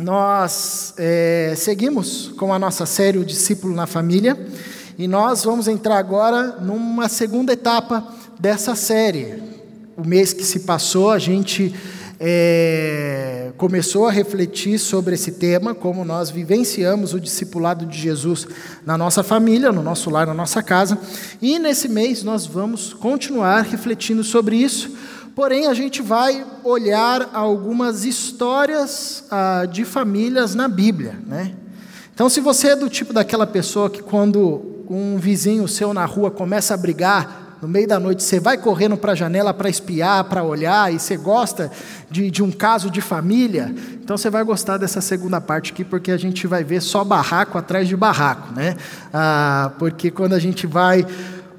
nós é, seguimos com a nossa série O Discípulo na Família e nós vamos entrar agora numa segunda etapa dessa série. O mês que se passou, a gente é, começou a refletir sobre esse tema, como nós vivenciamos o discipulado de Jesus na nossa família, no nosso lar, na nossa casa, e nesse mês nós vamos continuar refletindo sobre isso Porém, a gente vai olhar algumas histórias ah, de famílias na Bíblia. Né? Então, se você é do tipo daquela pessoa que, quando um vizinho seu na rua começa a brigar, no meio da noite, você vai correndo para a janela para espiar, para olhar, e você gosta de, de um caso de família, então você vai gostar dessa segunda parte aqui, porque a gente vai ver só barraco atrás de barraco. Né? Ah, porque quando a gente vai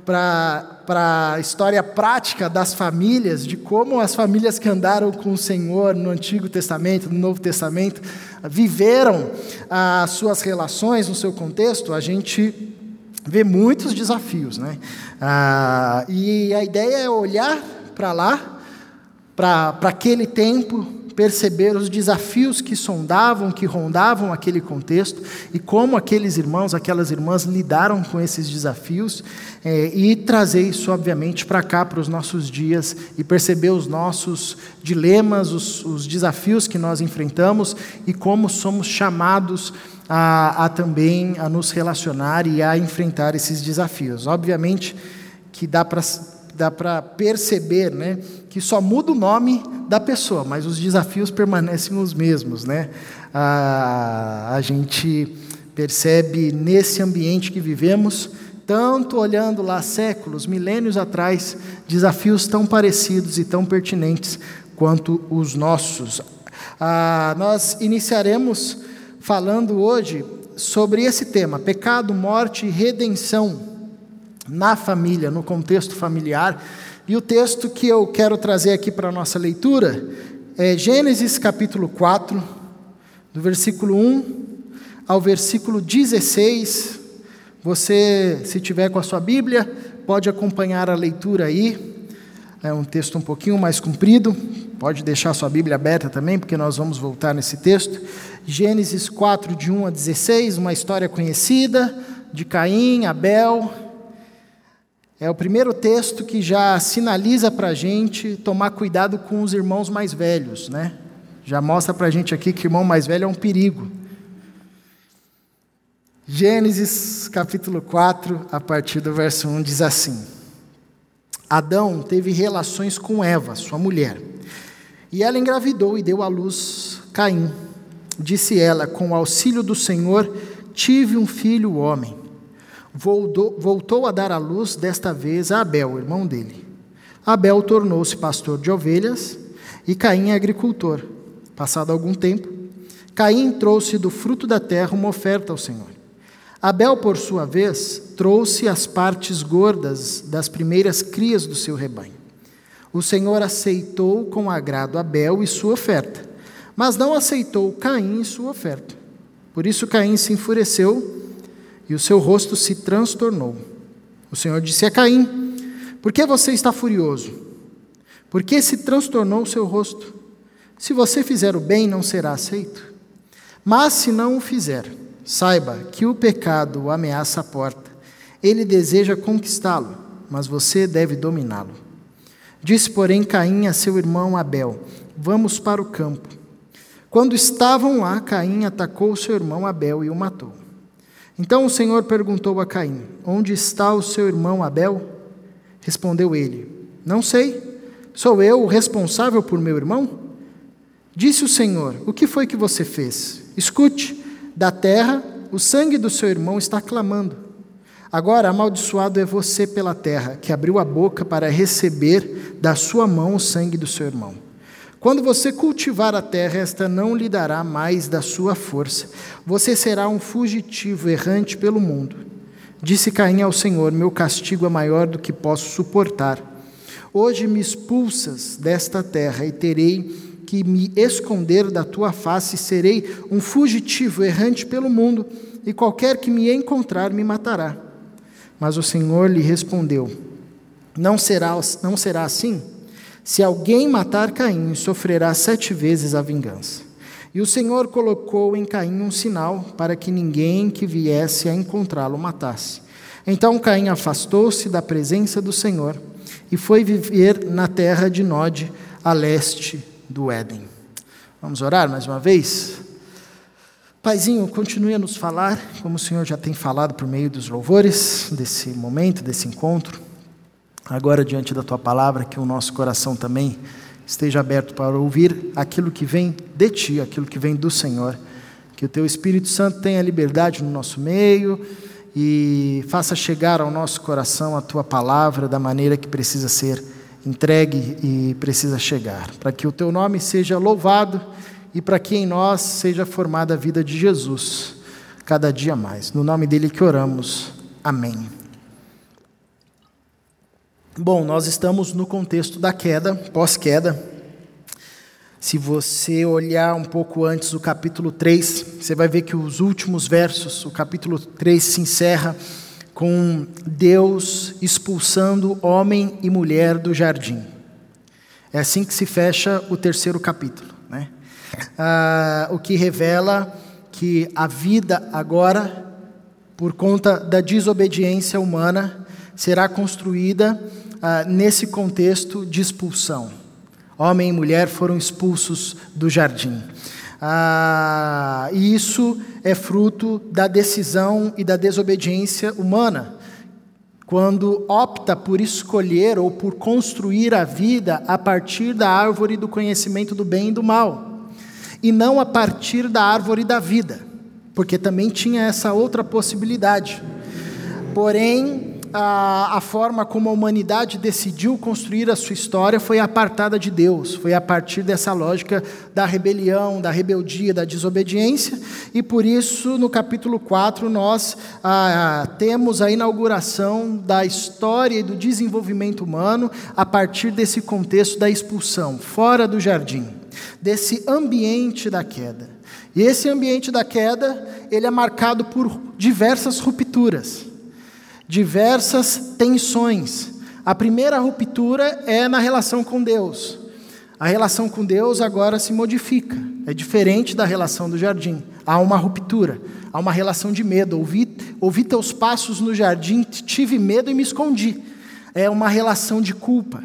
para a história prática das famílias, de como as famílias que andaram com o Senhor no Antigo Testamento, no Novo Testamento, viveram as suas relações no seu contexto, a gente vê muitos desafios. Né? Ah, e a ideia é olhar para lá, para aquele tempo, perceber os desafios que sondavam, que rondavam aquele contexto e como aqueles irmãos, aquelas irmãs lidaram com esses desafios é, e trazer isso, obviamente, para cá, para os nossos dias e perceber os nossos dilemas, os, os desafios que nós enfrentamos e como somos chamados a, a também a nos relacionar e a enfrentar esses desafios. Obviamente que dá para dá para perceber né, que só muda o nome da pessoa, mas os desafios permanecem os mesmos. Né? A, a gente percebe nesse ambiente que vivemos, tanto olhando lá séculos, milênios atrás, desafios tão parecidos e tão pertinentes quanto os nossos. Ah, nós iniciaremos falando hoje sobre esse tema: pecado, morte e redenção na família, no contexto familiar. E o texto que eu quero trazer aqui para a nossa leitura é Gênesis capítulo 4, do versículo 1 ao versículo 16. Você, se tiver com a sua Bíblia, pode acompanhar a leitura aí. É um texto um pouquinho mais comprido. Pode deixar sua Bíblia aberta também, porque nós vamos voltar nesse texto. Gênesis 4, de 1 a 16, uma história conhecida de Caim, Abel, é o primeiro texto que já sinaliza para a gente tomar cuidado com os irmãos mais velhos, né? Já mostra para a gente aqui que irmão mais velho é um perigo. Gênesis capítulo 4, a partir do verso 1, diz assim: Adão teve relações com Eva, sua mulher, e ela engravidou e deu à luz Caim. Disse ela: Com o auxílio do Senhor, tive um filho homem voltou, a dar à luz, desta vez a Abel, irmão dele. Abel tornou-se pastor de ovelhas e Caim agricultor. Passado algum tempo, Caim trouxe do fruto da terra uma oferta ao Senhor. Abel, por sua vez, trouxe as partes gordas das primeiras crias do seu rebanho. O Senhor aceitou com agrado Abel e sua oferta, mas não aceitou Caim e sua oferta. Por isso Caim se enfureceu e o seu rosto se transtornou. O Senhor disse a Caim: Por que você está furioso? Por que se transtornou o seu rosto? Se você fizer o bem, não será aceito. Mas se não o fizer, saiba que o pecado o ameaça a porta. Ele deseja conquistá-lo, mas você deve dominá-lo. Disse, porém, Caim a seu irmão Abel: Vamos para o campo. Quando estavam lá, Caim atacou seu irmão Abel e o matou. Então o Senhor perguntou a Caim: Onde está o seu irmão Abel? Respondeu ele: Não sei. Sou eu o responsável por meu irmão? Disse o Senhor: O que foi que você fez? Escute, da terra o sangue do seu irmão está clamando. Agora amaldiçoado é você pela terra, que abriu a boca para receber da sua mão o sangue do seu irmão. Quando você cultivar a terra, esta não lhe dará mais da sua força. Você será um fugitivo errante pelo mundo. Disse Caim ao Senhor: Meu castigo é maior do que posso suportar. Hoje me expulsas desta terra e terei que me esconder da tua face, serei um fugitivo errante pelo mundo, e qualquer que me encontrar me matará. Mas o Senhor lhe respondeu: Não será, não será assim? Se alguém matar Caim, sofrerá sete vezes a vingança. E o Senhor colocou em Caim um sinal para que ninguém que viesse a encontrá-lo matasse. Então Caim afastou-se da presença do Senhor e foi viver na terra de Nod, a leste do Éden. Vamos orar mais uma vez? Paizinho, continue a nos falar, como o Senhor já tem falado por meio dos louvores, desse momento, desse encontro. Agora, diante da tua palavra, que o nosso coração também esteja aberto para ouvir aquilo que vem de ti, aquilo que vem do Senhor. Que o teu Espírito Santo tenha liberdade no nosso meio e faça chegar ao nosso coração a tua palavra da maneira que precisa ser entregue e precisa chegar, para que o teu nome seja louvado e para que em nós seja formada a vida de Jesus cada dia mais. No nome dele que oramos. Amém. Bom, nós estamos no contexto da queda, pós-queda. Se você olhar um pouco antes do capítulo 3, você vai ver que os últimos versos, o capítulo 3 se encerra com Deus expulsando homem e mulher do jardim. É assim que se fecha o terceiro capítulo. Né? Ah, o que revela que a vida agora, por conta da desobediência humana, será construída ah, nesse contexto de expulsão. Homem e mulher foram expulsos do jardim. Ah, e isso é fruto da decisão e da desobediência humana. Quando opta por escolher ou por construir a vida a partir da árvore do conhecimento do bem e do mal, e não a partir da árvore da vida, porque também tinha essa outra possibilidade. Porém, a, a, forma como a humanidade decidiu construir a sua história foi apartada de Deus, foi a partir dessa lógica da rebelião, da rebeldia, da desobediência, e por isso, no capítulo 4, nós ah, temos a inauguração da história e do desenvolvimento humano a partir desse contexto da expulsão, fora do jardim, desse ambiente da queda. E esse ambiente da queda, ele é marcado por diversas rupturas diversas tensões. A primeira ruptura é na relação com Deus. A relação com Deus agora se modifica, é diferente da relação do jardim. Há uma ruptura, há uma relação de medo. Ouvi, ouvi teus passos no jardim, tive medo e me escondi. É uma relação de culpa.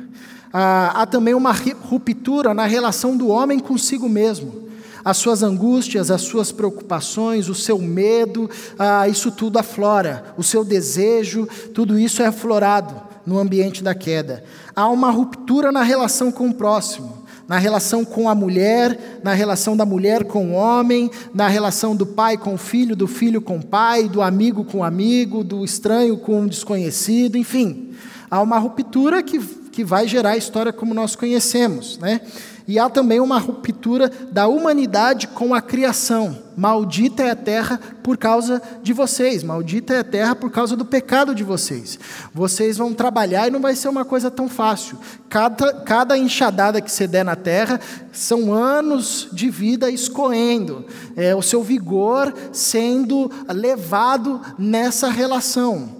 Ah, há também uma ruptura na relação do homem consigo mesmo as suas angústias, as suas preocupações, o seu medo, ah, isso tudo aflora, o seu desejo, tudo isso é aflorado no ambiente da queda. Há uma ruptura na relação com o próximo, na relação com a mulher, na relação da mulher com o homem, na relação do pai com o filho, do filho com o pai, do amigo com o amigo, do estranho com o desconhecido, enfim. Há uma ruptura que, que vai gerar a história como nós conhecemos, né? E há também uma ruptura da humanidade com a criação. Maldita é a terra por causa de vocês, maldita é a terra por causa do pecado de vocês. Vocês vão trabalhar e não vai ser uma coisa tão fácil. Cada, cada enxadada que você der na terra são anos de vida escoendo, é, o seu vigor sendo levado nessa relação.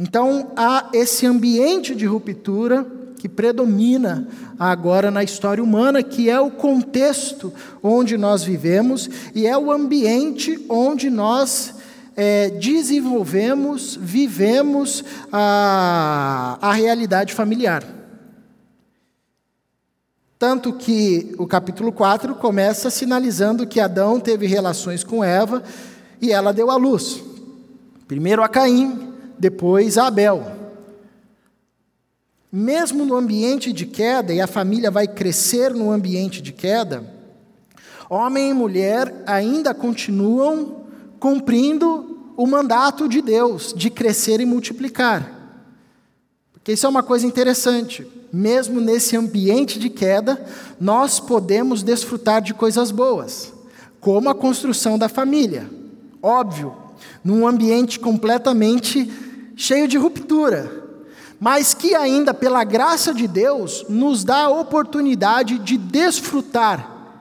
Então há esse ambiente de ruptura que predomina agora na história humana, que é o contexto onde nós vivemos e é o ambiente onde nós é, desenvolvemos, vivemos a, a realidade familiar. Tanto que o capítulo 4 começa sinalizando que Adão teve relações com Eva e ela deu à luz. Primeiro a Caim, depois a Abel. Mesmo no ambiente de queda, e a família vai crescer no ambiente de queda, homem e mulher ainda continuam cumprindo o mandato de Deus de crescer e multiplicar. Porque isso é uma coisa interessante. Mesmo nesse ambiente de queda, nós podemos desfrutar de coisas boas, como a construção da família. Óbvio, num ambiente completamente cheio de ruptura, mas que ainda, pela graça de Deus, nos dá a oportunidade de desfrutar,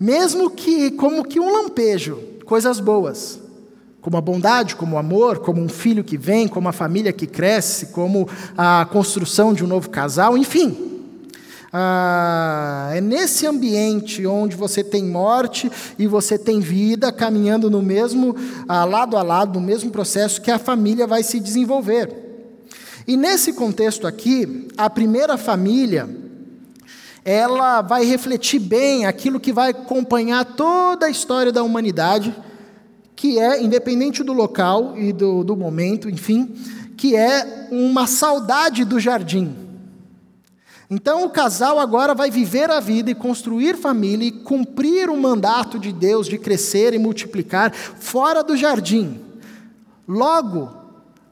mesmo que como que um lampejo, coisas boas, como a bondade, como o amor, como um filho que vem, como a família que cresce, como a construção de um novo casal, enfim. Ah, é nesse ambiente onde você tem morte e você tem vida caminhando no mesmo, ah, lado a lado, no mesmo processo que a família vai se desenvolver. E nesse contexto aqui, a primeira família, ela vai refletir bem aquilo que vai acompanhar toda a história da humanidade, que é, independente do local e do, do momento, enfim, que é uma saudade do jardim. Então o casal agora vai viver a vida e construir família e cumprir o mandato de Deus de crescer e multiplicar fora do jardim. Logo,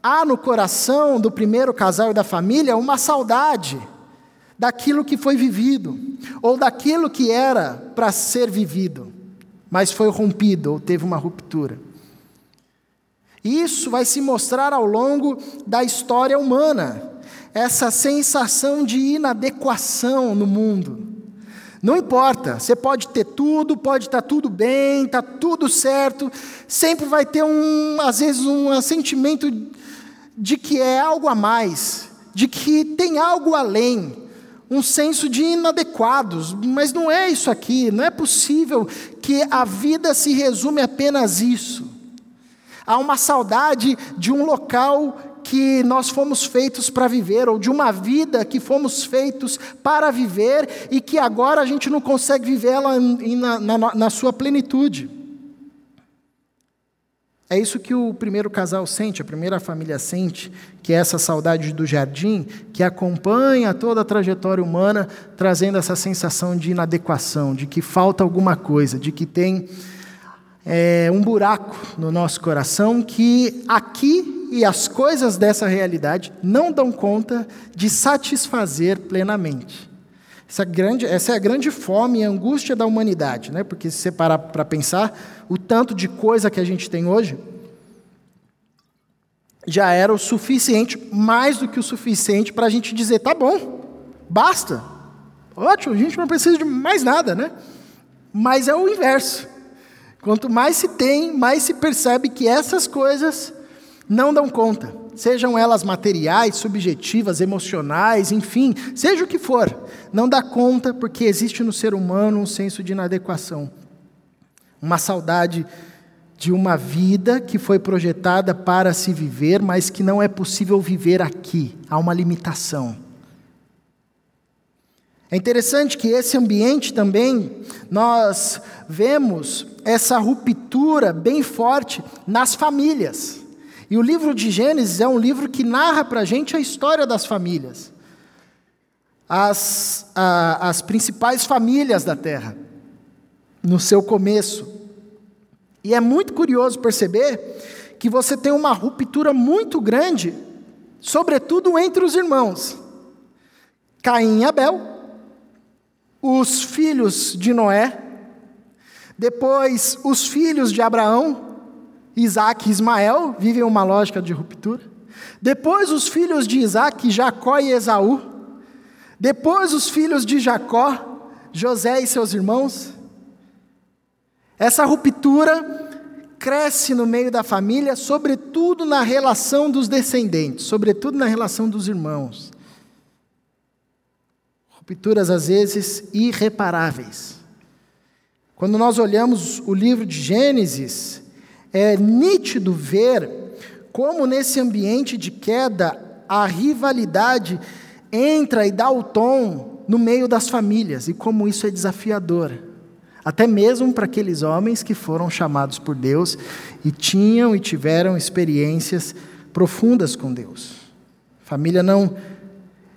há no coração do primeiro casal e da família uma saudade daquilo que foi vivido, ou daquilo que era para ser vivido, mas foi rompido ou teve uma ruptura. Isso vai se mostrar ao longo da história humana essa sensação de inadequação no mundo. Não importa, você pode ter tudo, pode estar tudo bem, está tudo certo, sempre vai ter um, às vezes, um sentimento de que é algo a mais, de que tem algo além, um senso de inadequados, mas não é isso aqui, não é possível que a vida se resume apenas isso. Há uma saudade de um local que nós fomos feitos para viver, ou de uma vida que fomos feitos para viver e que agora a gente não consegue vivê-la na, na, na sua plenitude. É isso que o primeiro casal sente, a primeira família sente, que é essa saudade do jardim, que acompanha toda a trajetória humana, trazendo essa sensação de inadequação, de que falta alguma coisa, de que tem é, um buraco no nosso coração que aqui e as coisas dessa realidade não dão conta de satisfazer plenamente. Essa, grande, essa é a grande fome e angústia da humanidade, né? porque se você parar para pensar, o tanto de coisa que a gente tem hoje já era o suficiente, mais do que o suficiente para a gente dizer: tá bom, basta, ótimo, a gente não precisa de mais nada, né? Mas é o inverso. Quanto mais se tem, mais se percebe que essas coisas não dão conta, sejam elas materiais, subjetivas, emocionais, enfim, seja o que for, não dá conta porque existe no ser humano um senso de inadequação, uma saudade de uma vida que foi projetada para se viver, mas que não é possível viver aqui, há uma limitação. É interessante que esse ambiente também, nós vemos essa ruptura bem forte nas famílias. E o livro de Gênesis é um livro que narra para a gente a história das famílias, as, a, as principais famílias da terra, no seu começo. E é muito curioso perceber que você tem uma ruptura muito grande, sobretudo entre os irmãos. Caim e Abel, os filhos de Noé, depois os filhos de Abraão, Isaac e Ismael vivem uma lógica de ruptura. Depois os filhos de Isaac, Jacó e Esaú. Depois os filhos de Jacó, José e seus irmãos. Essa ruptura cresce no meio da família, sobretudo na relação dos descendentes, sobretudo na relação dos irmãos. Rupturas às vezes irreparáveis. Quando nós olhamos o livro de Gênesis, é nítido ver como nesse ambiente de queda a rivalidade entra e dá o tom no meio das famílias e como isso é desafiador. Até mesmo para aqueles homens que foram chamados por Deus e tinham e tiveram experiências profundas com Deus. A família não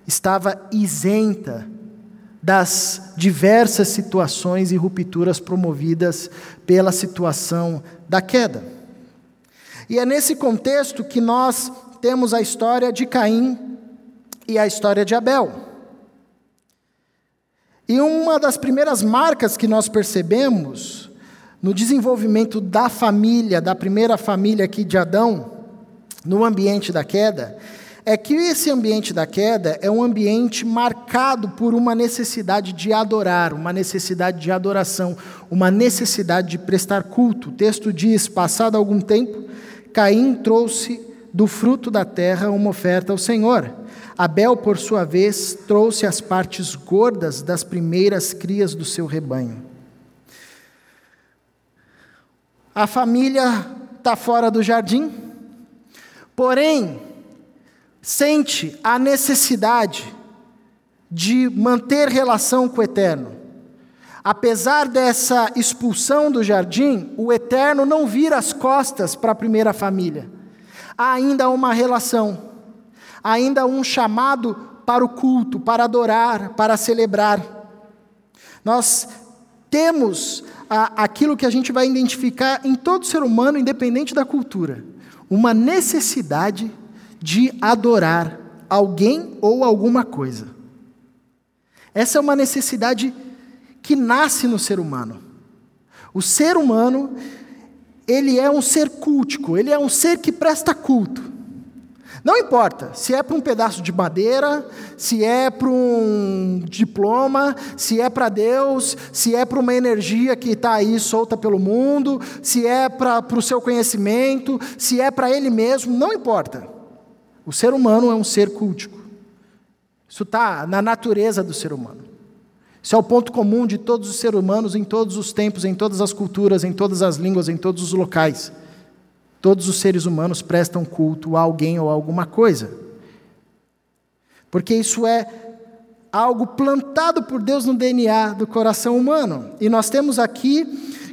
estava isenta das diversas situações e rupturas promovidas pela situação da queda. E é nesse contexto que nós temos a história de Caim e a história de Abel. E uma das primeiras marcas que nós percebemos no desenvolvimento da família, da primeira família aqui de Adão, no ambiente da queda, é que esse ambiente da queda é um ambiente marcado por uma necessidade de adorar, uma necessidade de adoração, uma necessidade de prestar culto. O texto diz: passado algum tempo, Caim trouxe do fruto da terra uma oferta ao Senhor. Abel, por sua vez, trouxe as partes gordas das primeiras crias do seu rebanho. A família está fora do jardim, porém, sente a necessidade de manter relação com o Eterno. Apesar dessa expulsão do jardim, o Eterno não vira as costas para a primeira família. Há ainda uma relação, ainda um chamado para o culto, para adorar, para celebrar. Nós temos a, aquilo que a gente vai identificar em todo ser humano, independente da cultura, uma necessidade de adorar alguém ou alguma coisa. Essa é uma necessidade que nasce no ser humano. O ser humano, ele é um ser cultico, ele é um ser que presta culto. Não importa se é para um pedaço de madeira, se é para um diploma, se é para Deus, se é para uma energia que está aí solta pelo mundo, se é para o seu conhecimento, se é para ele mesmo, não importa. O ser humano é um ser cultico. Isso está na natureza do ser humano. Isso é o ponto comum de todos os seres humanos em todos os tempos, em todas as culturas, em todas as línguas, em todos os locais. Todos os seres humanos prestam culto a alguém ou a alguma coisa. Porque isso é algo plantado por Deus no DNA do coração humano. E nós temos aqui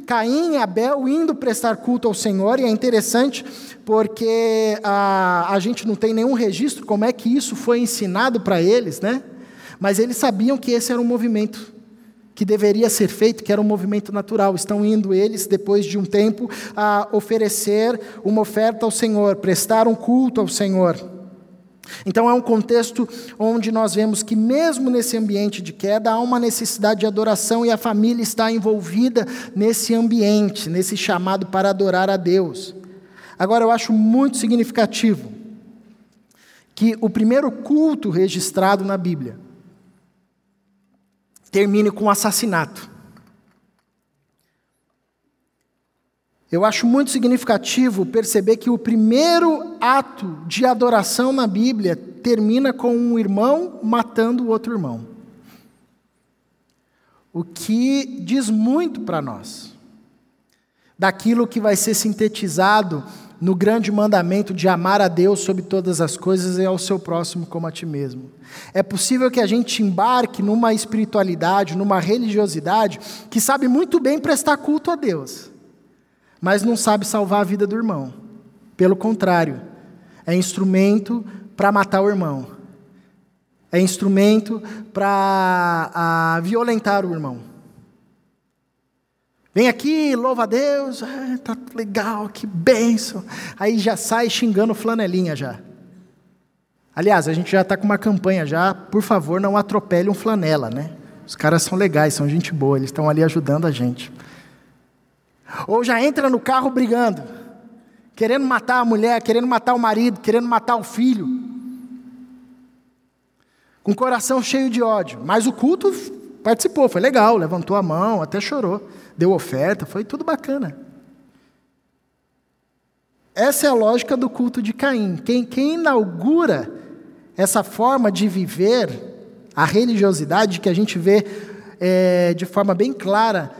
Caim e Abel indo prestar culto ao Senhor, e é interessante porque a, a gente não tem nenhum registro como é que isso foi ensinado para eles, né? Mas eles sabiam que esse era um movimento que deveria ser feito, que era um movimento natural. Estão indo eles, depois de um tempo, a oferecer uma oferta ao Senhor, prestar um culto ao Senhor. Então é um contexto onde nós vemos que, mesmo nesse ambiente de queda, há uma necessidade de adoração e a família está envolvida nesse ambiente, nesse chamado para adorar a Deus. Agora, eu acho muito significativo que o primeiro culto registrado na Bíblia termine com assassinato. Eu acho muito significativo perceber que o primeiro ato de adoração na Bíblia termina com um irmão matando o outro irmão. O que diz muito para nós daquilo que vai ser sintetizado no grande mandamento de amar a Deus sobre todas as coisas e ao seu próximo como a ti mesmo. É possível que a gente embarque numa espiritualidade, numa religiosidade que sabe muito bem prestar culto a Deus, mas não sabe salvar a vida do irmão. Pelo contrário, é instrumento para matar o irmão. É instrumento para violentar o irmão. Vem aqui, louva a Deus, ah, tá legal, que benção. Aí já sai xingando flanelinha já. Aliás, a gente já está com uma campanha já, por favor, não atropele um flanela, né? Os caras são legais, são gente boa, eles estão ali ajudando a gente. Ou já entra no carro brigando, querendo matar a mulher, querendo matar o marido, querendo matar o filho. Com o coração cheio de ódio. Mas o culto participou, foi legal, levantou a mão, até chorou deu oferta, foi tudo bacana. Essa é a lógica do culto de Caim. Quem, quem inaugura essa forma de viver a religiosidade que a gente vê é, de forma bem clara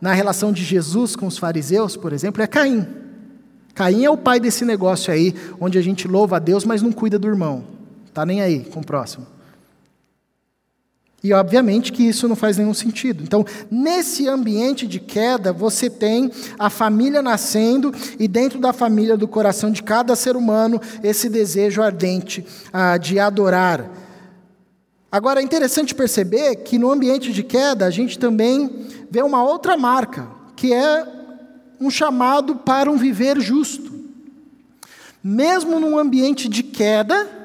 na relação de Jesus com os fariseus, por exemplo, é Caim. Caim é o pai desse negócio aí, onde a gente louva a Deus, mas não cuida do irmão. Tá nem aí com o próximo. E obviamente que isso não faz nenhum sentido. Então, nesse ambiente de queda, você tem a família nascendo e dentro da família, do coração de cada ser humano, esse desejo ardente ah, de adorar. Agora, é interessante perceber que no ambiente de queda, a gente também vê uma outra marca, que é um chamado para um viver justo. Mesmo num ambiente de queda,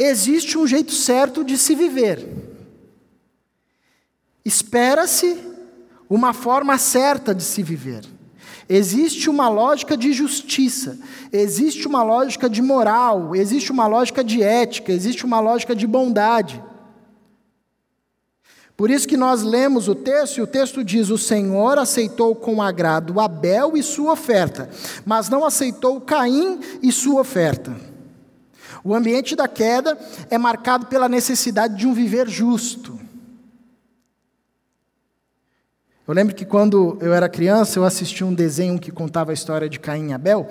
existe um jeito certo de se viver. Espera-se uma forma certa de se viver. Existe uma lógica de justiça, existe uma lógica de moral, existe uma lógica de ética, existe uma lógica de bondade. Por isso que nós lemos o texto e o texto diz: O Senhor aceitou com agrado Abel e sua oferta, mas não aceitou Caim e sua oferta. O ambiente da queda é marcado pela necessidade de um viver justo. Eu lembro que quando eu era criança, eu assisti um desenho que contava a história de Caim e Abel,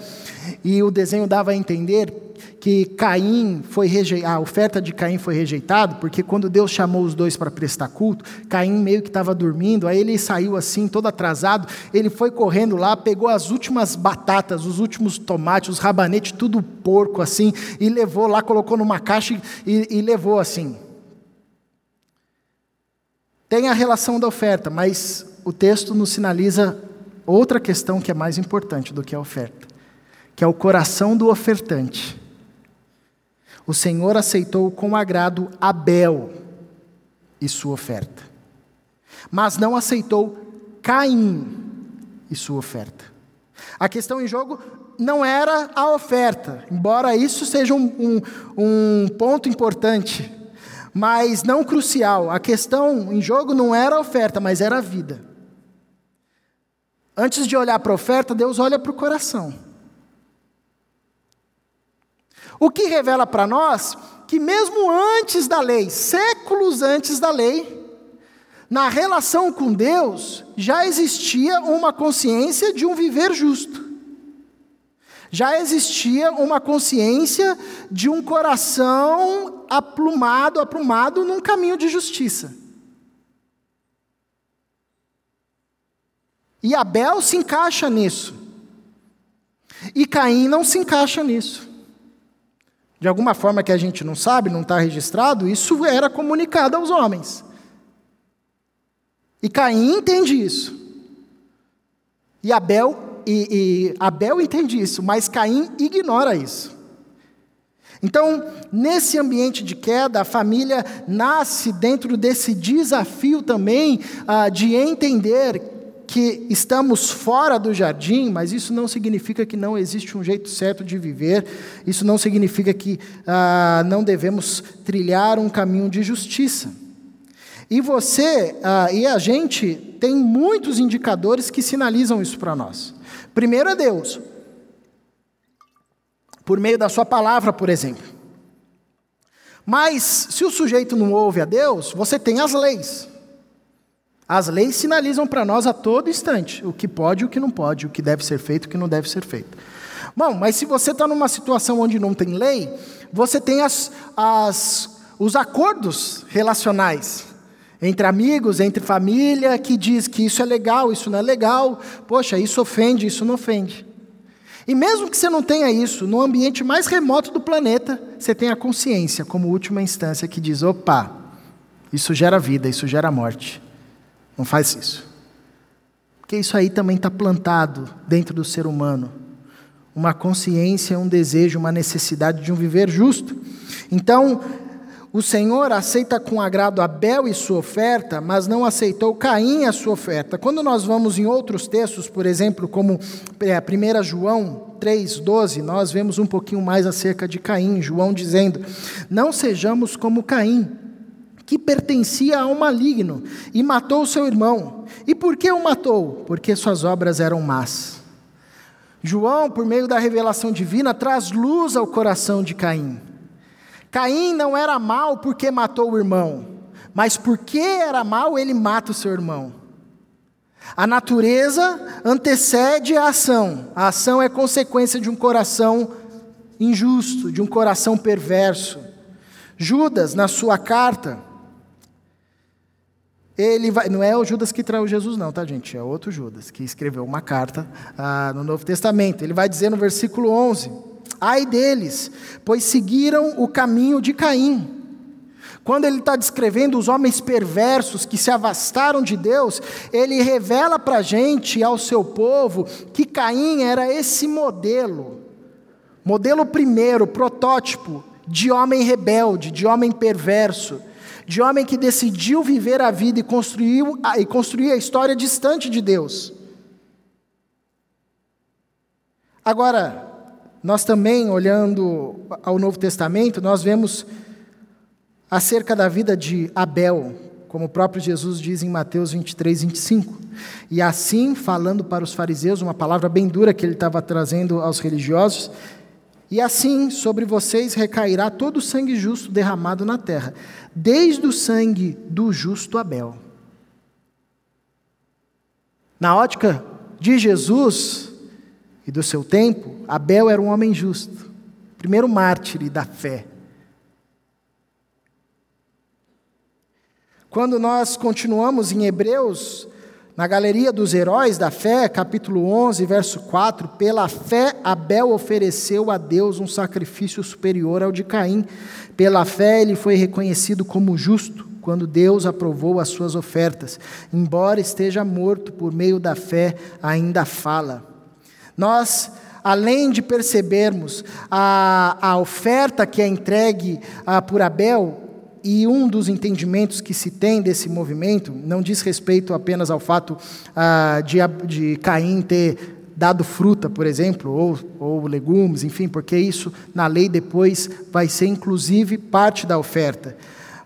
e o desenho dava a entender que Caim foi rejeitada, a oferta de Caim foi rejeitada, porque quando Deus chamou os dois para prestar culto, Caim meio que estava dormindo, aí ele saiu assim, todo atrasado, ele foi correndo lá, pegou as últimas batatas, os últimos tomates, os rabanetes, tudo porco assim, e levou lá, colocou numa caixa e, e levou assim. Tem a relação da oferta, mas o texto nos sinaliza outra questão que é mais importante do que a oferta, que é o coração do ofertante. O Senhor aceitou com agrado Abel e sua oferta, mas não aceitou Caim e sua oferta. A questão em jogo não era a oferta, embora isso seja um, um, um ponto importante, mas não crucial. A questão em jogo não era a oferta, mas era a vida. Antes de olhar para a oferta, Deus olha para o coração. O que revela para nós que, mesmo antes da lei, séculos antes da lei, na relação com Deus, já existia uma consciência de um viver justo. Já existia uma consciência de um coração aplumado, aprumado num caminho de justiça. E Abel se encaixa nisso. E Caim não se encaixa nisso. De alguma forma que a gente não sabe, não está registrado, isso era comunicado aos homens. E Caim entende isso. E Abel, e, e Abel entende isso, mas Caim ignora isso. Então, nesse ambiente de queda, a família nasce dentro desse desafio também ah, de entender que estamos fora do jardim, mas isso não significa que não existe um jeito certo de viver, isso não significa que ah, não devemos trilhar um caminho de justiça. E você ah, e a gente tem muitos indicadores que sinalizam isso para nós. Primeiro é Deus, por meio da Sua palavra, por exemplo. Mas, se o sujeito não ouve a Deus, você tem as leis. As leis sinalizam para nós a todo instante o que pode e o que não pode, o que deve ser feito e o que não deve ser feito. Bom, mas se você está numa situação onde não tem lei, você tem as, as, os acordos relacionais entre amigos, entre família, que diz que isso é legal, isso não é legal, poxa, isso ofende, isso não ofende. E mesmo que você não tenha isso, no ambiente mais remoto do planeta, você tem a consciência como última instância que diz: opa, isso gera vida, isso gera morte. Não faz isso. Porque isso aí também está plantado dentro do ser humano. Uma consciência, um desejo, uma necessidade de um viver justo. Então, o Senhor aceita com agrado Abel e sua oferta, mas não aceitou Caim a sua oferta. Quando nós vamos em outros textos, por exemplo, como 1 é, João 3,12, nós vemos um pouquinho mais acerca de Caim. João dizendo: Não sejamos como Caim que pertencia ao maligno e matou seu irmão. E por que o matou? Porque suas obras eram más. João, por meio da revelação divina, traz luz ao coração de Caim. Caim não era mal porque matou o irmão, mas porque era mal, ele mata o seu irmão. A natureza antecede a ação. A ação é consequência de um coração injusto, de um coração perverso. Judas, na sua carta, ele vai, não é o Judas que traiu Jesus, não, tá, gente? É outro Judas que escreveu uma carta ah, no Novo Testamento. Ele vai dizer no versículo 11: Ai deles, pois seguiram o caminho de Caim. Quando ele está descrevendo os homens perversos que se afastaram de Deus, ele revela para a gente ao seu povo que Caim era esse modelo, modelo primeiro, protótipo de homem rebelde, de homem perverso de homem que decidiu viver a vida e construiu e construir a história distante de Deus. Agora, nós também, olhando ao Novo Testamento, nós vemos acerca da vida de Abel, como o próprio Jesus diz em Mateus 23, 25. E assim, falando para os fariseus, uma palavra bem dura que ele estava trazendo aos religiosos, E assim sobre vocês recairá todo o sangue justo derramado na terra, desde o sangue do justo Abel. Na ótica de Jesus e do seu tempo, Abel era um homem justo, primeiro mártir da fé. Quando nós continuamos em Hebreus, na galeria dos heróis da fé, capítulo 11, verso 4, pela fé Abel ofereceu a Deus um sacrifício superior ao de Caim. Pela fé ele foi reconhecido como justo quando Deus aprovou as suas ofertas. Embora esteja morto, por meio da fé ainda fala. Nós além de percebermos a, a oferta que é entregue a, por Abel, e um dos entendimentos que se tem desse movimento não diz respeito apenas ao fato ah, de, de Caim ter dado fruta, por exemplo, ou, ou legumes, enfim, porque isso na lei depois vai ser inclusive parte da oferta.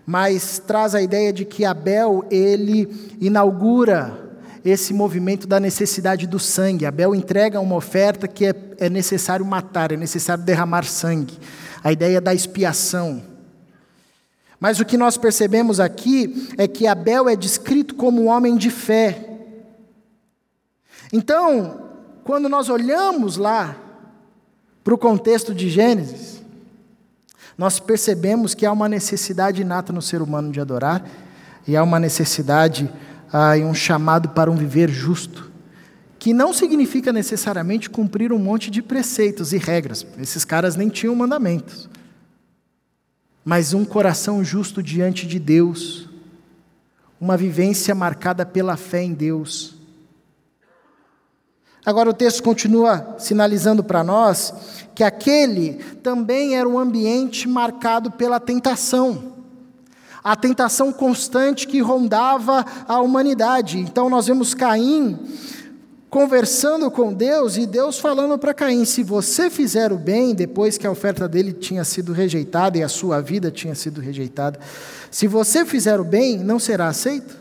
Mas traz a ideia de que Abel ele inaugura esse movimento da necessidade do sangue. Abel entrega uma oferta que é, é necessário matar, é necessário derramar sangue. A ideia da expiação. Mas o que nós percebemos aqui é que Abel é descrito como um homem de fé. Então, quando nós olhamos lá para o contexto de Gênesis, nós percebemos que há uma necessidade inata no ser humano de adorar, e há uma necessidade ah, e um chamado para um viver justo, que não significa necessariamente cumprir um monte de preceitos e regras. Esses caras nem tinham mandamentos mas um coração justo diante de Deus, uma vivência marcada pela fé em Deus. Agora o texto continua sinalizando para nós que aquele também era um ambiente marcado pela tentação. A tentação constante que rondava a humanidade. Então nós vemos Caim conversando com Deus e Deus falando para Caim: se você fizer o bem, depois que a oferta dele tinha sido rejeitada e a sua vida tinha sido rejeitada, se você fizer o bem, não será aceito.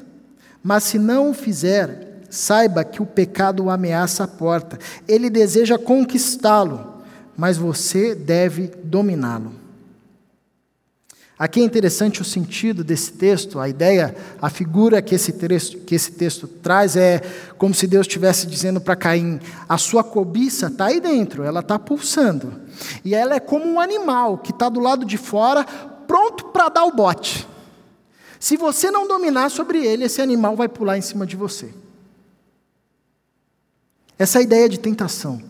Mas se não o fizer, saiba que o pecado ameaça a porta. Ele deseja conquistá-lo, mas você deve dominá-lo. Aqui é interessante o sentido desse texto, a ideia, a figura que esse texto, que esse texto traz é como se Deus estivesse dizendo para Caim: a sua cobiça está aí dentro, ela está pulsando. E ela é como um animal que está do lado de fora, pronto para dar o bote. Se você não dominar sobre ele, esse animal vai pular em cima de você. Essa é ideia de tentação.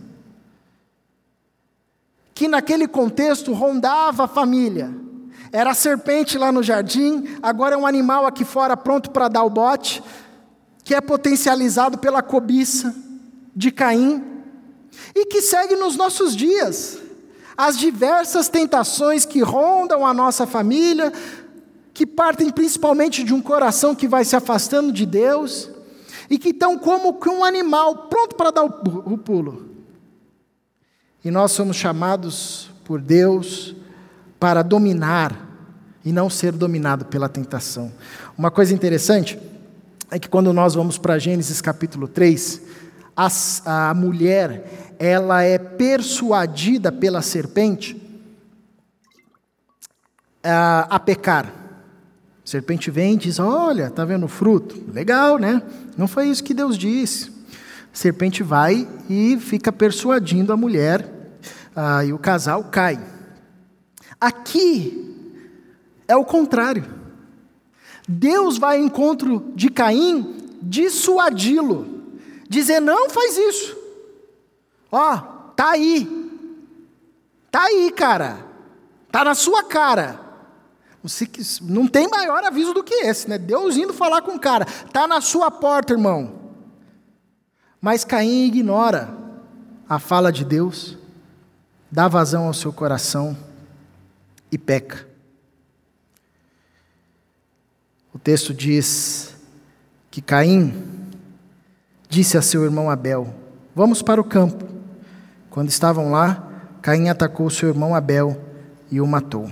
Que naquele contexto rondava a família era a serpente lá no jardim, agora é um animal aqui fora pronto para dar o bote, que é potencializado pela cobiça de Caim e que segue nos nossos dias. As diversas tentações que rondam a nossa família, que partem principalmente de um coração que vai se afastando de Deus e que estão como um animal pronto para dar o pulo. E nós somos chamados por Deus para dominar e não ser dominado pela tentação. Uma coisa interessante é que quando nós vamos para Gênesis capítulo 3, a, a mulher ela é persuadida pela serpente a, a pecar. A serpente vem e diz: Olha, está vendo o fruto? Legal, né? Não foi isso que Deus disse. A serpente vai e fica persuadindo a mulher, ah, e o casal cai. Aqui é o contrário. Deus vai ao encontro de Caim dissuadi-lo, dizer: não faz isso. Ó, tá aí. Tá aí, cara. Tá na sua cara. Não tem maior aviso do que esse, né? Deus indo falar com o cara. Tá na sua porta, irmão. Mas Caim ignora a fala de Deus, dá vazão ao seu coração e peca. O texto diz que Caim disse a seu irmão Abel: Vamos para o campo. Quando estavam lá, Caim atacou seu irmão Abel e o matou.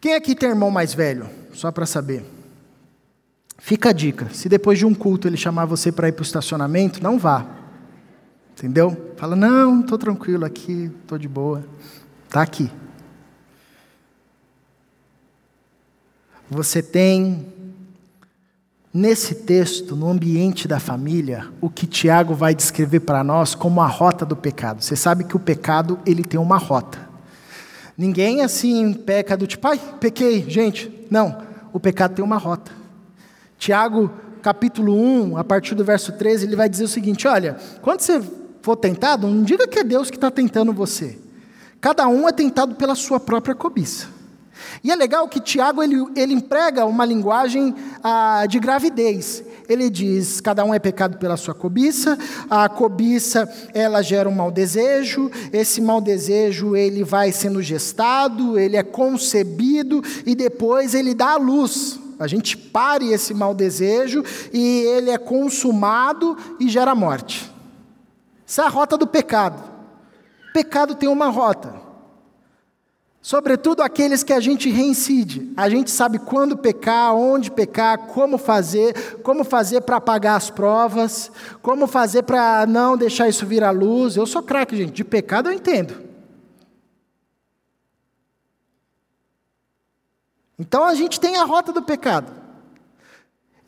Quem aqui tem irmão mais velho? Só para saber. Fica a dica: se depois de um culto ele chamar você para ir para o estacionamento, não vá. Entendeu? Fala, não, estou tranquilo aqui, estou de boa. Está aqui. Você tem, nesse texto, no ambiente da família, o que Tiago vai descrever para nós como a rota do pecado. Você sabe que o pecado, ele tem uma rota. Ninguém assim peca do tipo, ai, pequei, gente. Não, o pecado tem uma rota. Tiago, capítulo 1, a partir do verso 13, ele vai dizer o seguinte: olha, quando você for tentado, não diga que é Deus que está tentando você. Cada um é tentado pela sua própria cobiça. E é legal que Tiago ele, ele emprega uma linguagem ah, de gravidez. Ele diz: cada um é pecado pela sua cobiça. A cobiça ela gera um mau desejo. Esse mau desejo ele vai sendo gestado, ele é concebido e depois ele dá à luz. A gente pare esse mau desejo e ele é consumado e gera morte. Essa é a rota do pecado. Pecado tem uma rota. Sobretudo aqueles que a gente reincide. A gente sabe quando pecar, onde pecar, como fazer, como fazer para apagar as provas, como fazer para não deixar isso vir à luz. Eu sou craque, gente. De pecado eu entendo. Então a gente tem a rota do pecado.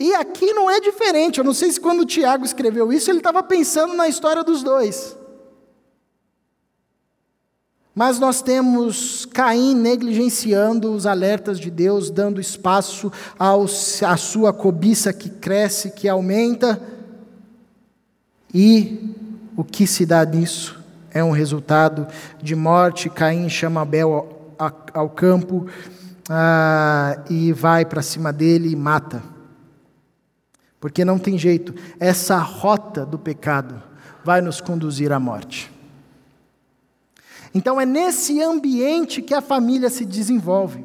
E aqui não é diferente. Eu não sei se quando o Tiago escreveu isso, ele estava pensando na história dos dois. Mas nós temos Caim negligenciando os alertas de Deus, dando espaço à sua cobiça que cresce, que aumenta. E o que se dá nisso é um resultado de morte. Caim chama Abel ao, ao campo ah, e vai para cima dele e mata. Porque não tem jeito, essa rota do pecado vai nos conduzir à morte. Então é nesse ambiente que a família se desenvolve.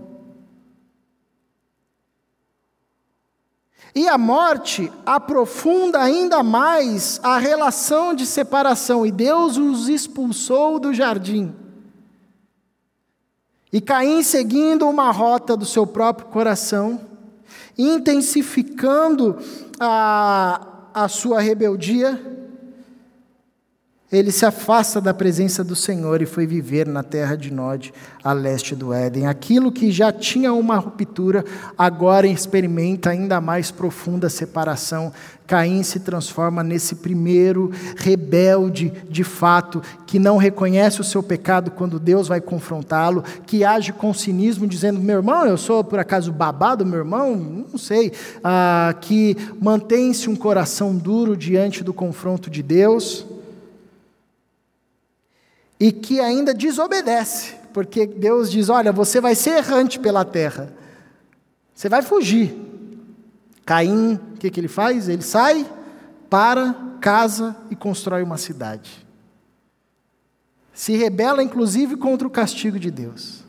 E a morte aprofunda ainda mais a relação de separação, e Deus os expulsou do jardim. E Caim, seguindo uma rota do seu próprio coração, intensificando a, a sua rebeldia, ele se afasta da presença do Senhor e foi viver na terra de Nod, a leste do Éden. Aquilo que já tinha uma ruptura, agora experimenta ainda mais profunda separação. Caim se transforma nesse primeiro rebelde de fato, que não reconhece o seu pecado quando Deus vai confrontá-lo, que age com cinismo, dizendo: Meu irmão, eu sou por acaso babado, meu irmão? Não sei. Ah, que mantém-se um coração duro diante do confronto de Deus e que ainda desobedece, porque Deus diz: Olha, você vai ser errante pela terra, você vai fugir. Caim, o que, que ele faz? Ele sai, para, casa e constrói uma cidade. Se rebela, inclusive, contra o castigo de Deus.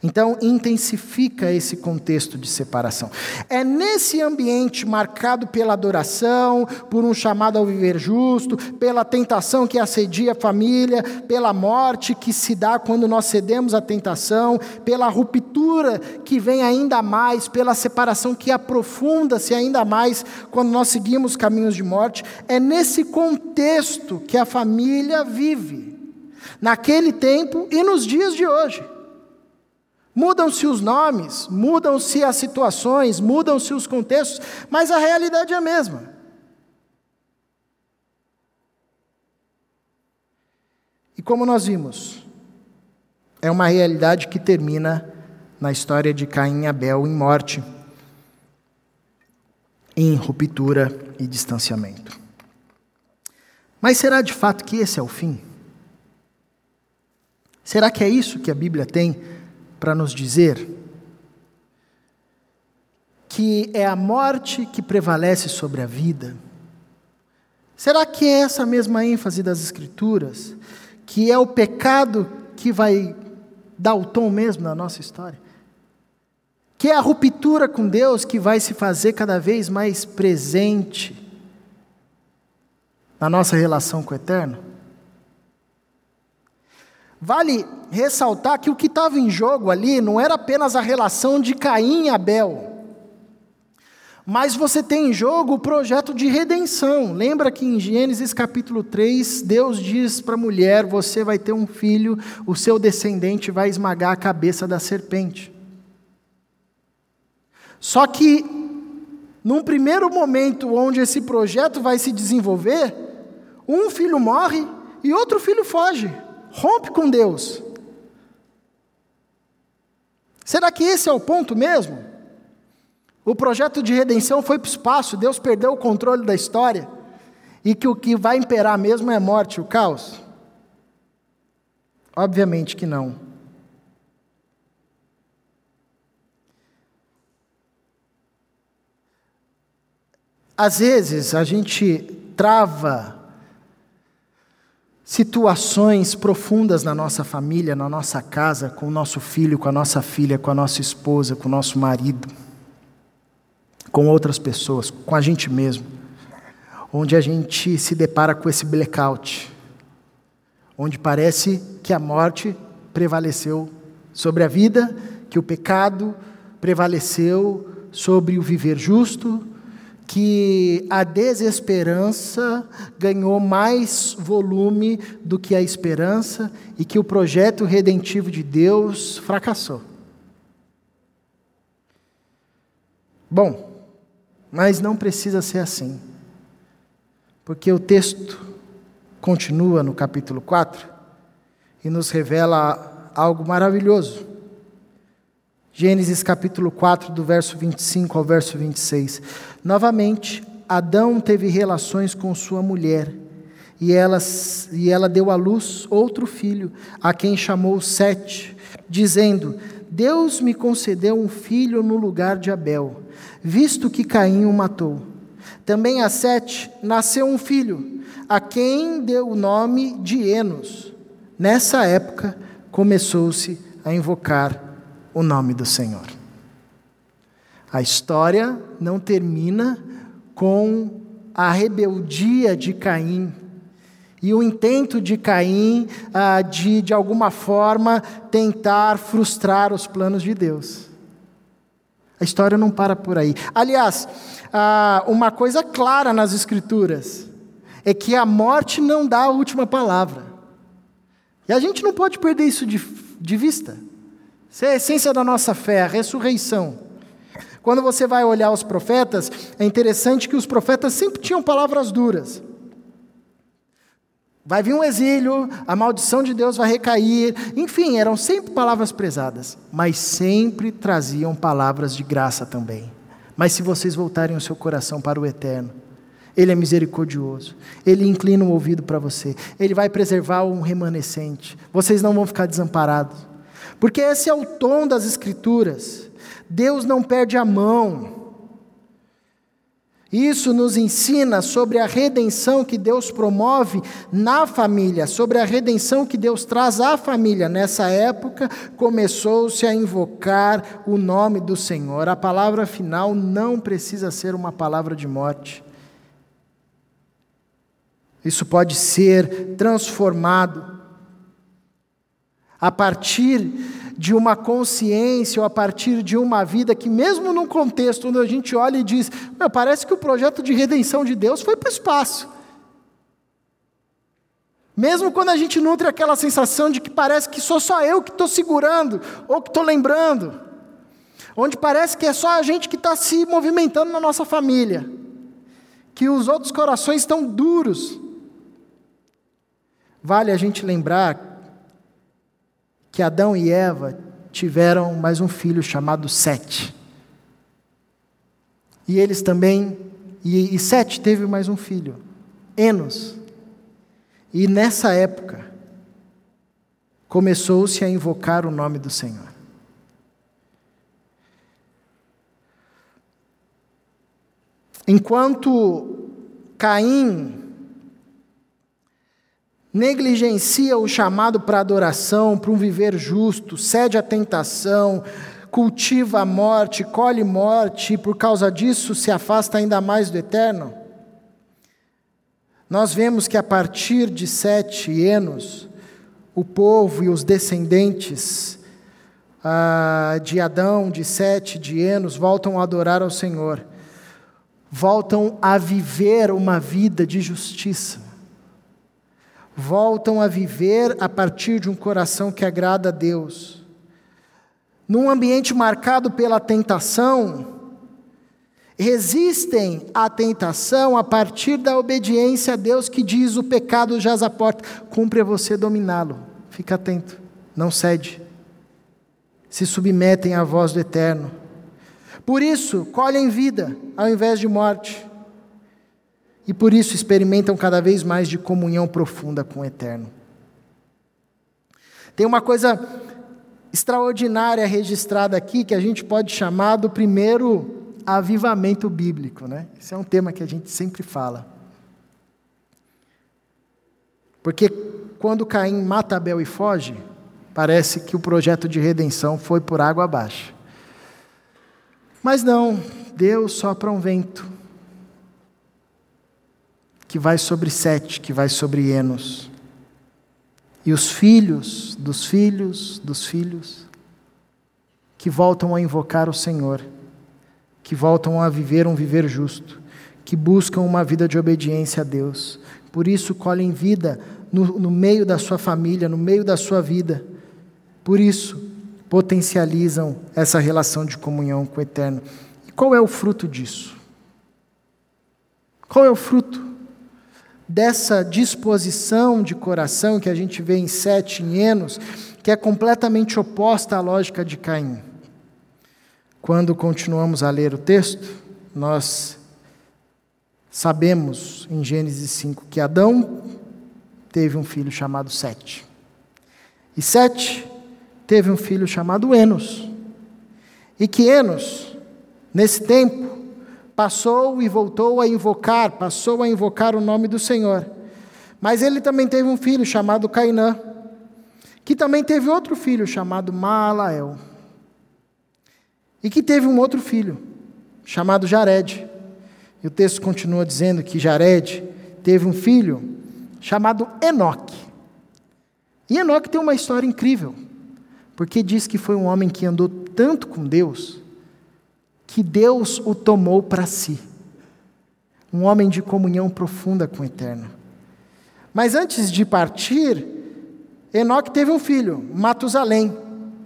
Então, intensifica esse contexto de separação. É nesse ambiente marcado pela adoração, por um chamado ao viver justo, pela tentação que assedia a família, pela morte que se dá quando nós cedemos à tentação, pela ruptura que vem ainda mais, pela separação que aprofunda-se ainda mais quando nós seguimos caminhos de morte. É nesse contexto que a família vive, naquele tempo e nos dias de hoje. Mudam-se os nomes, mudam-se as situações, mudam-se os contextos, mas a realidade é a mesma. E como nós vimos, é uma realidade que termina na história de Caim e Abel em morte, em ruptura e distanciamento. Mas será de fato que esse é o fim? Será que é isso que a Bíblia tem para nos dizer que é a morte que prevalece sobre a vida? Será que é essa mesma ênfase das Escrituras? Que é o pecado que vai dar o tom mesmo na nossa história? Que é a ruptura com Deus que vai se fazer cada vez mais presente na nossa relação com o Eterno? Vale ressaltar que o que estava em jogo ali não era apenas a relação de Caim e Abel, Mas você tem em jogo o projeto de redenção. Lembra que em Gênesis capítulo 3, Deus diz para a mulher: Você vai ter um filho, o seu descendente vai esmagar a cabeça da serpente. Só que, num primeiro momento onde esse projeto vai se desenvolver, um filho morre e outro filho foge, rompe com Deus. Será que esse é o ponto mesmo? O projeto de redenção foi para o espaço, Deus perdeu o controle da história, e que o que vai imperar mesmo é a morte, o caos? Obviamente que não. Às vezes a gente trava situações profundas na nossa família, na nossa casa, com o nosso filho, com a nossa filha, com a nossa esposa, com o nosso marido, com outras pessoas, com a gente mesmo, onde a gente se depara com esse blackout, onde parece que a morte prevaleceu sobre a vida, que o pecado prevaleceu sobre o viver justo, que a desesperança ganhou mais volume do que a esperança e que o projeto redentivo de Deus fracassou. Bom, mas não precisa ser assim, porque o texto continua no capítulo 4 e nos revela algo maravilhoso. Gênesis capítulo 4, do verso 25 ao verso 26. Novamente, Adão teve relações com sua mulher, e ela, e ela deu à luz outro filho, a quem chamou Sete, dizendo: Deus me concedeu um filho no lugar de Abel, visto que Caim o matou. Também a Sete nasceu um filho, a quem deu o nome de Enos. Nessa época, começou-se a invocar o nome do Senhor. A história não termina com a rebeldia de Caim e o intento de Caim ah, de, de alguma forma, tentar frustrar os planos de Deus. A história não para por aí. Aliás, ah, uma coisa clara nas Escrituras é que a morte não dá a última palavra. E a gente não pode perder isso de, de vista. Isso é a essência da nossa fé, a ressurreição. Quando você vai olhar os profetas, é interessante que os profetas sempre tinham palavras duras. Vai vir um exílio, a maldição de Deus vai recair, enfim, eram sempre palavras pesadas, mas sempre traziam palavras de graça também. Mas se vocês voltarem o seu coração para o eterno, ele é misericordioso, ele inclina o ouvido para você, ele vai preservar um remanescente, vocês não vão ficar desamparados. Porque esse é o tom das Escrituras. Deus não perde a mão. Isso nos ensina sobre a redenção que Deus promove na família, sobre a redenção que Deus traz à família. Nessa época, começou-se a invocar o nome do Senhor. A palavra final não precisa ser uma palavra de morte. Isso pode ser transformado a partir de uma consciência ou a partir de uma vida que, mesmo num contexto onde a gente olha e diz, parece que o projeto de redenção de Deus foi para o espaço. Mesmo quando a gente nutre aquela sensação de que parece que sou só eu que estou segurando ou que estou lembrando, onde parece que é só a gente que está se movimentando na nossa família, que os outros corações estão duros. Vale a gente lembrar que Adão e Eva tiveram mais um filho chamado Sete. E eles também, e, e Sete teve mais um filho, Enos. E nessa época, começou-se a invocar o nome do Senhor. Enquanto Caim negligencia o chamado para adoração, para um viver justo, cede à tentação, cultiva a morte, colhe morte e por causa disso se afasta ainda mais do eterno? Nós vemos que a partir de sete enos, o povo e os descendentes ah, de Adão, de sete, de Enos, voltam a adorar ao Senhor. voltam a viver uma vida de justiça, voltam a viver a partir de um coração que agrada a Deus. Num ambiente marcado pela tentação, resistem à tentação a partir da obediência a Deus que diz: o pecado jaz à porta, cumpre a você dominá-lo. Fica atento, não cede. Se submetem à voz do Eterno. Por isso, colhem vida ao invés de morte. E por isso experimentam cada vez mais de comunhão profunda com o Eterno. Tem uma coisa extraordinária registrada aqui que a gente pode chamar do primeiro avivamento bíblico, né? Esse é um tema que a gente sempre fala. Porque quando Caim mata Abel e foge, parece que o projeto de redenção foi por água abaixo. Mas não, Deus sopra um vento que vai sobre Sete, que vai sobre Enos. E os filhos dos filhos dos filhos que voltam a invocar o Senhor que voltam a viver um viver justo, que buscam uma vida de obediência a Deus. Por isso, colhem vida no, no meio da sua família, no meio da sua vida. Por isso, potencializam essa relação de comunhão com o Eterno. E qual é o fruto disso? Qual é o fruto dessa disposição de coração que a gente vê em Sete em Enos, que é completamente oposta à lógica de Caim? Quando continuamos a ler o texto, nós sabemos em Gênesis 5 que Adão teve um filho chamado Sete. E Sete teve um filho chamado Enos. E que Enos, nesse tempo, passou e voltou a invocar, passou a invocar o nome do Senhor. Mas ele também teve um filho chamado Cainã, que também teve outro filho chamado Maalael e que teve um outro filho, chamado Jared. E o texto continua dizendo que Jared teve um filho chamado Enoque. E Enoque tem uma história incrível, porque diz que foi um homem que andou tanto com Deus, que Deus o tomou para si. Um homem de comunhão profunda com o Eterno. Mas antes de partir, Enoque teve um filho, Matusalém,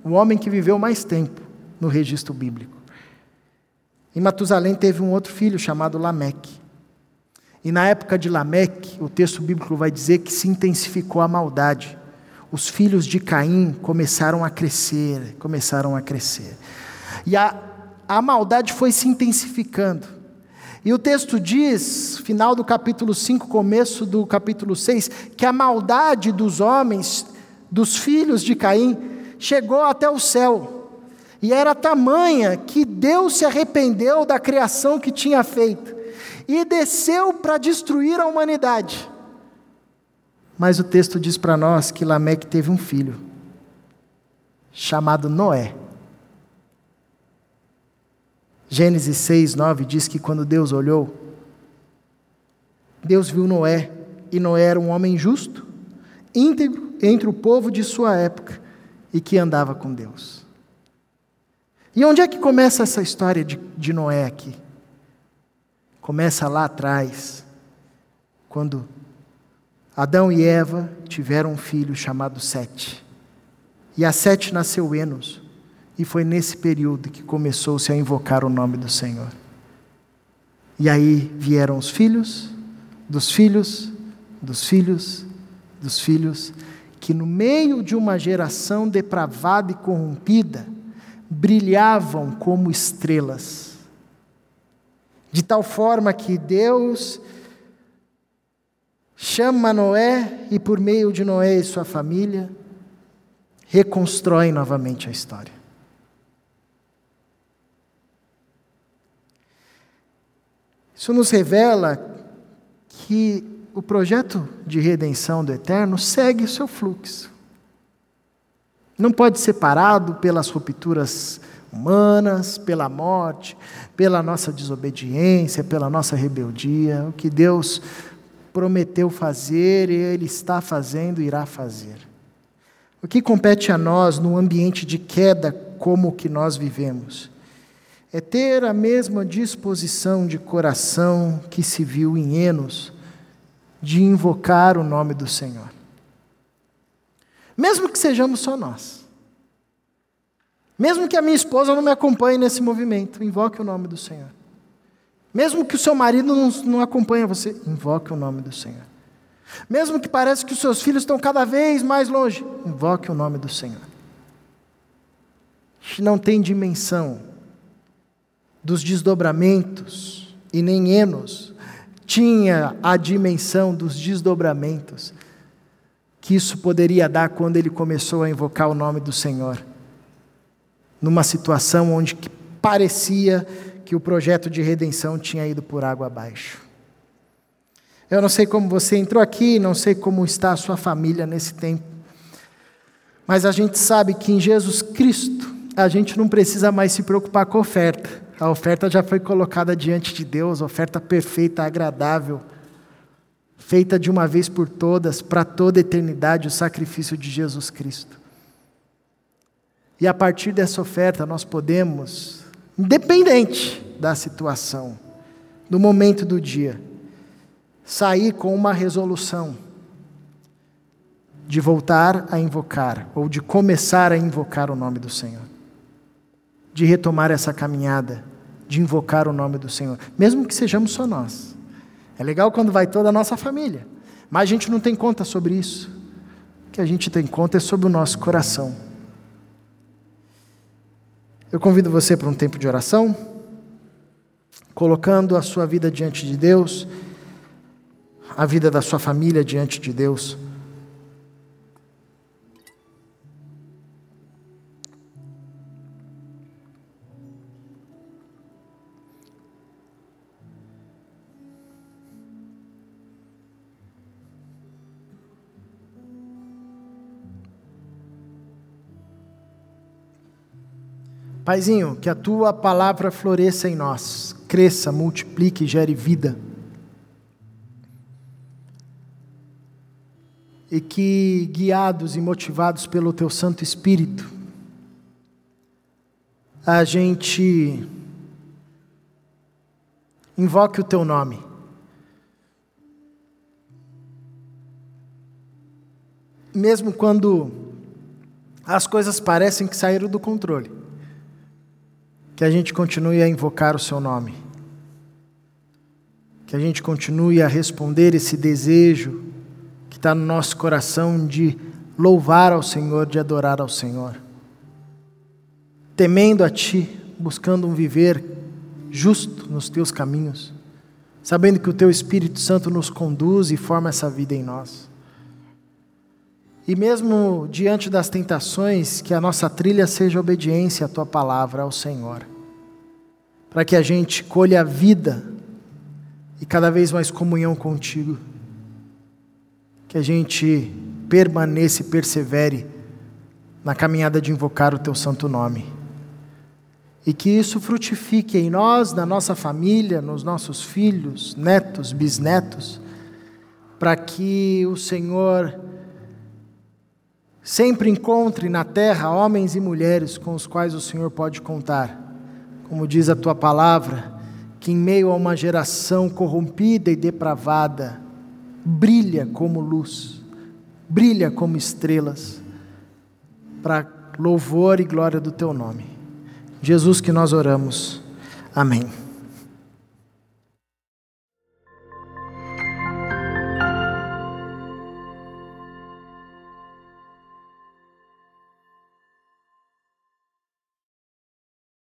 o homem que viveu mais tempo no registro bíblico. E Matusalém teve um outro filho chamado Lameque. E na época de Lameque, o texto bíblico vai dizer que se intensificou a maldade. Os filhos de Caim começaram a crescer, começaram a crescer. E a, a maldade foi se intensificando. E o texto diz, final do capítulo 5, começo do capítulo 6, que a maldade dos homens, dos filhos de Caim, chegou até o céu. E era tamanha que Deus se arrependeu da criação que tinha feito e desceu para destruir a humanidade. Mas o texto diz para nós que Lameque teve um filho, chamado Noé. Gênesis 6, 9 diz que quando Deus olhou, Deus viu Noé, e Noé era um homem justo, íntegro entre o povo de sua época e que andava com Deus. E onde é que começa essa história de, de Noé aqui? Começa lá atrás, quando Adão e Eva tiveram um filho chamado Sete. E a Sete nasceu Enos. E foi nesse período que começou-se a invocar o nome do Senhor. E aí vieram os filhos, dos filhos, dos filhos, dos filhos, que no meio de uma geração depravada e corrompida, brilhavam como estrelas. De tal forma que Deus chama Noé e, por meio de Noé e sua família, reconstrói novamente a história. Isso nos revela que o projeto de redenção do Eterno segue o seu fluxo. Não pode ser parado pelas rupturas humanas, pela morte, pela nossa desobediência, pela nossa rebeldia. O que Deus prometeu fazer, Ele está fazendo e irá fazer. O que compete a nós no ambiente de queda como o que nós vivemos? É ter a mesma disposição de coração que se viu em Enos, de invocar o nome do Senhor. Mesmo que sejamos só nós. Mesmo que a minha esposa não me acompanhe nesse movimento, invoque o nome do Senhor. Mesmo que o seu marido não, não acompanhe você, invoque o nome do Senhor. Mesmo que pareça que os seus filhos estão cada vez mais longe, invoque o nome do Senhor. Não tem dimensão dos desdobramentos, e nem Enos tinha a dimensão dos desdobramentos que isso poderia dar quando ele começou a invocar o nome do Senhor, numa situação onde parecia que o projeto de redenção tinha ido por água abaixo. Eu não sei como você entrou aqui, não sei como está a sua família nesse tempo, mas a gente sabe que em Jesus Cristo a gente não precisa mais se preocupar com a oferta. A oferta já foi colocada diante de Deus, oferta perfeita, agradável, feita de uma vez por todas, para toda a eternidade, o sacrifício de Jesus Cristo. E a partir dessa oferta nós podemos independente da situação, do momento do dia, sair com uma resolução de voltar a invocar, ou de começar a invocar o nome do Senhor, de retomar essa caminhada, de invocar o nome do Senhor, mesmo que sejamos só nós. É legal quando vai toda a nossa família, mas a gente não tem conta sobre isso. O que a gente tem conta é sobre o nosso coração. Eu convido você para um tempo de oração, colocando a sua vida diante de Deus, a vida da sua família diante de Deus. Paizinho, que a tua palavra floresça em nós, cresça, multiplique gere vida. E que, guiados e motivados pelo teu Santo Espírito, a gente invoque o teu nome. Mesmo quando as coisas parecem que saíram do controle que a gente continue a invocar o Seu nome, que a gente continue a responder esse desejo que está no nosso coração de louvar ao Senhor, de adorar ao Senhor, temendo a Ti, buscando um viver justo nos Teus caminhos, sabendo que o Teu Espírito Santo nos conduz e forma essa vida em nós. E mesmo diante das tentações, que a nossa trilha seja obediência à tua palavra, ao Senhor para que a gente colha a vida e cada vez mais comunhão contigo. Que a gente permaneça e persevere na caminhada de invocar o teu santo nome. E que isso frutifique em nós, na nossa família, nos nossos filhos, netos, bisnetos, para que o Senhor sempre encontre na terra homens e mulheres com os quais o Senhor pode contar como diz a tua palavra, que em meio a uma geração corrompida e depravada, brilha como luz, brilha como estrelas, para louvor e glória do teu nome. Jesus que nós oramos. Amém.